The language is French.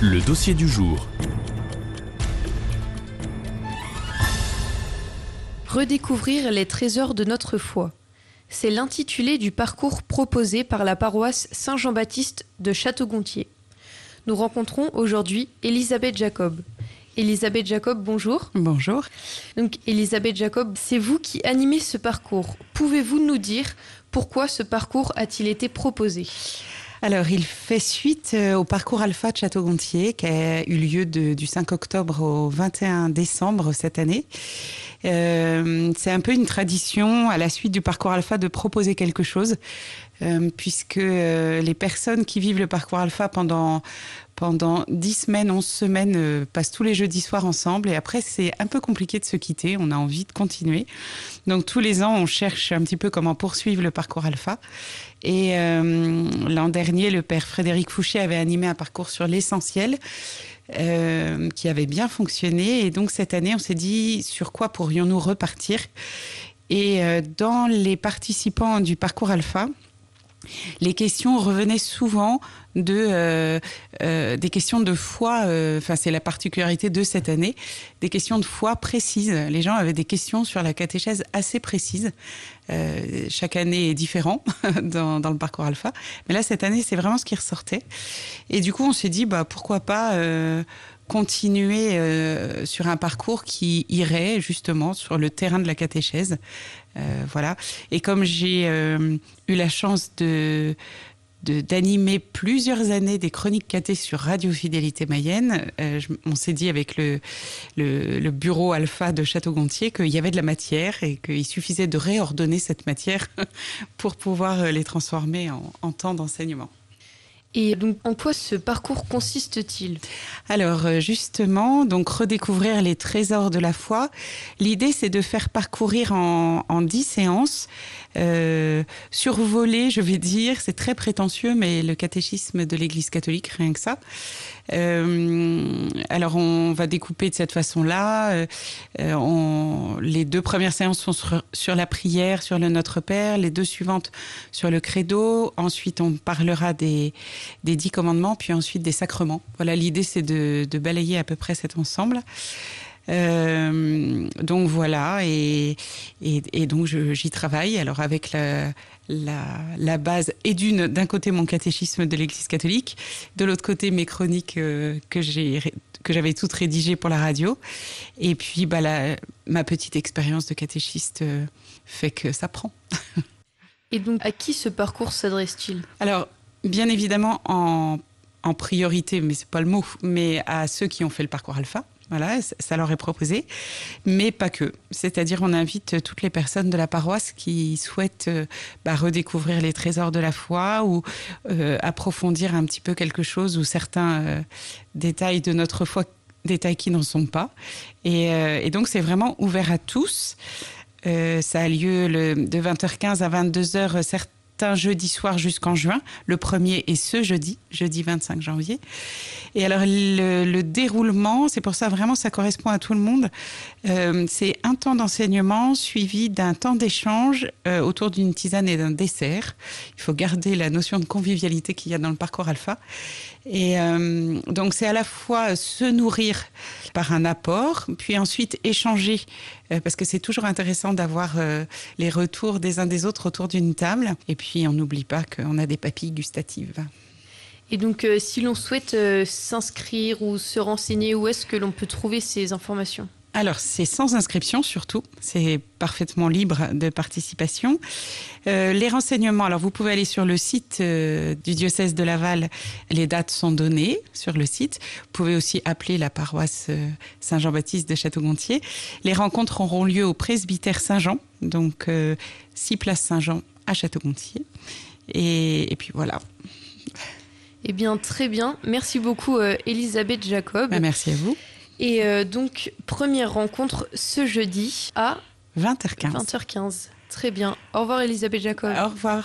Le dossier du jour. Redécouvrir les trésors de notre foi. C'est l'intitulé du parcours proposé par la paroisse Saint-Jean-Baptiste de Château-Gontier. Nous rencontrons aujourd'hui Elisabeth Jacob. Elisabeth Jacob, bonjour. Bonjour. Donc Elisabeth Jacob, c'est vous qui animez ce parcours. Pouvez-vous nous dire pourquoi ce parcours a-t-il été proposé? Alors, il fait suite euh, au parcours Alpha de Château-Gontier qui a eu lieu du 5 octobre au 21 décembre cette année. Euh, c'est un peu une tradition à la suite du parcours Alpha de proposer quelque chose, euh, puisque les personnes qui vivent le parcours Alpha pendant pendant dix semaines, onze semaines, euh, passent tous les jeudis soirs ensemble. Et après, c'est un peu compliqué de se quitter. On a envie de continuer. Donc, tous les ans, on cherche un petit peu comment poursuivre le parcours alpha. Et euh, l'an dernier, le père Frédéric Fouché avait animé un parcours sur l'essentiel. Euh, qui avait bien fonctionné et donc cette année on s'est dit sur quoi pourrions-nous repartir? Et dans les participants du parcours alpha les questions revenaient souvent de euh, euh, des questions de foi. Euh, enfin, c'est la particularité de cette année, des questions de foi précises. Les gens avaient des questions sur la catéchèse assez précises. chaque année est différent dans, dans, le parcours alpha, mais là cette année c'est vraiment ce qui ressortait. Et du coup, on s'est dit bah pourquoi pas continuer euh, sur un parcours qui irait justement sur le terrain de la catéchèse. Euh, voilà. Et comme j'ai euh, eu la chance de d'animer plusieurs années des chroniques cathées sur Radio Fidélité Mayenne. on s'est dit avec le, le, bureau alpha de Château-Gontier qu'il y avait de la matière et qu'il suffisait de réordonner cette matière pour pouvoir les transformer en, en temps d'enseignement. Et donc, en quoi ce parcours consiste-t-il? Alors, euh, justement, donc redécouvrir les trésors de la foi. L'idée, c'est de faire parcourir en, en dix séances, euh, survoler, je vais dire, c'est très prétentieux, mais le catéchisme de l'Église catholique, rien que ça. Euh, alors, on va découper de cette façon-là. Euh, les deux premières séances sont sur, sur, la prière, sur le Notre Père, les deux suivantes sur le Credo. Ensuite, on parlera des des dix commandements, puis ensuite des sacrements. Voilà, l'idée c'est de, balayer à peu près cet ensemble. Euh, donc voilà, et, et, donc j'y travaille. Alors avec la, la, base et d'une d'un côté mon catéchisme de l'Église catholique, de l'autre côté mes chroniques euh, que j'ai que j'avais toutes rédigées pour la radio, et puis bah, ma petite expérience de catéchiste euh, fait que ça prend. Et donc à qui ce parcours s'adresse-t-il? Alors bien évidemment en, priorité, mais c'est pas le mot, mais à ceux qui ont fait le parcours alpha. Voilà, ça leur est proposé, mais pas que. C'est-à-dire, on invite toutes les personnes de la paroisse qui souhaitent euh, bah, redécouvrir les trésors de la foi ou euh, approfondir un petit peu quelque chose ou certains euh, détails de notre foi, détails qui n'en sont pas. Et, donc, c'est vraiment ouvert à tous. ça a lieu de 20h15 à 22h. Certes, jeudi soir jusqu'en juin. Le premier est ce jeudi, jeudi 25 janvier. Et alors le, déroulement, c'est pour ça vraiment ça correspond à tout le monde. Euh, c'est un temps d'enseignement suivi d'un temps d'échange euh, autour d'une tisane et d'un dessert. Il faut garder la notion de convivialité qu'il y a dans le parcours alpha. Et euh, donc c'est à la fois se nourrir par un apport, puis ensuite échanger, parce que c'est toujours intéressant d'avoir euh, les retours des uns des autres autour d'une table. Et puis on n'oublie pas qu'on a des papilles gustatives. Et donc, si l'on souhaite s'inscrire ou se renseigner, où est-ce que l'on peut trouver ces informations? Alors, c'est sans inscription surtout, c'est parfaitement libre de participation. Euh, les renseignements, alors vous pouvez aller sur le site euh, du diocèse de Laval, les dates sont données sur le site. Vous pouvez aussi appeler la paroisse euh, Saint-Jean-Baptiste de Château-Gontier. Les rencontres auront lieu au presbytère Saint-Jean, donc 6 place Saint-Jean à Château-Gontier. Et, et, puis voilà. Eh bien, très bien. Merci beaucoup, Elisabeth Jacob. Bah, merci à vous. Et euh, donc, première rencontre ce jeudi à 20h15. 20h15. Très bien. Au revoir Elisabeth Jacob. Au revoir.